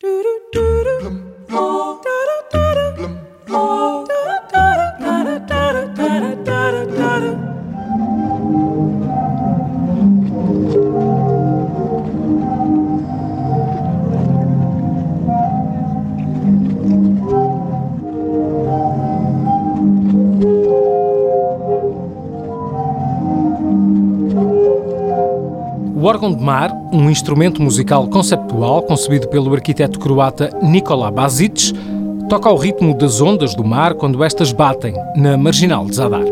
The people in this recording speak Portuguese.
Do do do do. O órgão de mar, um instrumento musical conceptual concebido pelo arquiteto croata Nikola Bazic, toca ao ritmo das ondas do mar quando estas batem na marginal de Zadar.